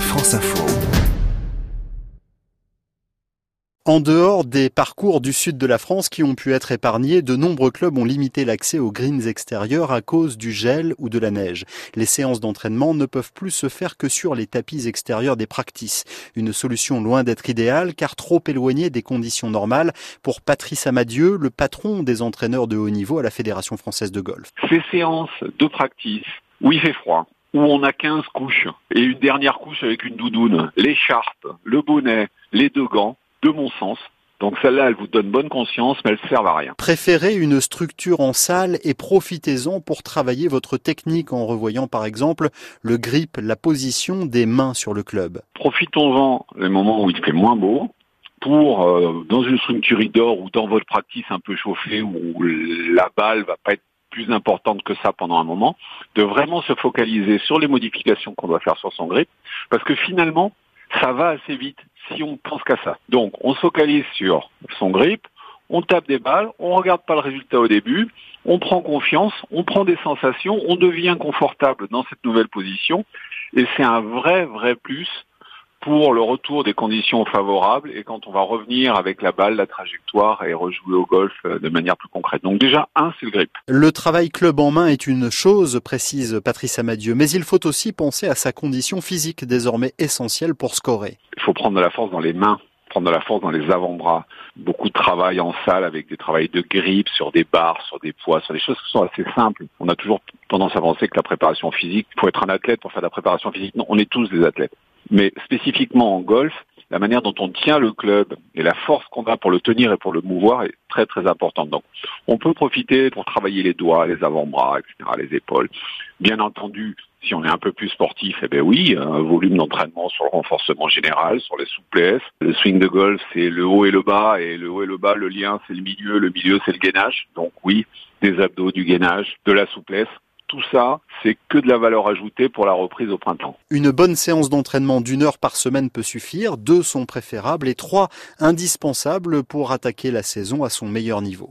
France Info. En dehors des parcours du sud de la France qui ont pu être épargnés, de nombreux clubs ont limité l'accès aux greens extérieurs à cause du gel ou de la neige. Les séances d'entraînement ne peuvent plus se faire que sur les tapis extérieurs des practices. Une solution loin d'être idéale car trop éloignée des conditions normales pour Patrice Amadieu, le patron des entraîneurs de haut niveau à la Fédération française de golf. Ces séances de practice où il fait froid, où on a 15 couches et une dernière couche avec une doudoune, l'écharpe, le bonnet, les deux gants, de mon sens. Donc celle-là, elle vous donne bonne conscience, mais elle sert à rien. Préférez une structure en salle et profitez-en pour travailler votre technique en revoyant par exemple le grip, la position des mains sur le club. Profitons-en les moments où il fait moins beau pour, euh, dans une structure indoor ou dans votre pratique un peu chauffée où la balle va pas être plus importante que ça pendant un moment, de vraiment se focaliser sur les modifications qu'on doit faire sur son grip, parce que finalement, ça va assez vite si on pense qu'à ça. Donc, on se focalise sur son grip, on tape des balles, on regarde pas le résultat au début, on prend confiance, on prend des sensations, on devient confortable dans cette nouvelle position, et c'est un vrai, vrai plus pour le retour des conditions favorables et quand on va revenir avec la balle, la trajectoire et rejouer au golf euh, de manière plus concrète. Donc déjà, un, c'est le grip. Le travail club en main est une chose, précise Patrice Amadieu, mais il faut aussi penser à sa condition physique désormais essentielle pour scorer. Il faut prendre de la force dans les mains prendre de la force dans les avant-bras. Beaucoup de travail en salle avec des travails de grip sur des barres, sur des poids, sur des choses qui sont assez simples. On a toujours tendance à penser que la préparation physique, il faut être un athlète pour faire de la préparation physique. Non, on est tous des athlètes. Mais spécifiquement en golf, la manière dont on tient le club et la force qu'on a pour le tenir et pour le mouvoir est très très importante. Donc, on peut profiter pour travailler les doigts, les avant-bras, etc., les épaules. Bien entendu, si on est un peu plus sportif, eh bien oui, un volume d'entraînement sur le renforcement général, sur les souplesses. Le swing de golf, c'est le haut et le bas, et le haut et le bas, le lien, c'est le milieu, le milieu, c'est le gainage. Donc oui, des abdos, du gainage, de la souplesse tout ça, c'est que de la valeur ajoutée pour la reprise au printemps. Une bonne séance d'entraînement d'une heure par semaine peut suffire, deux sont préférables et trois indispensables pour attaquer la saison à son meilleur niveau.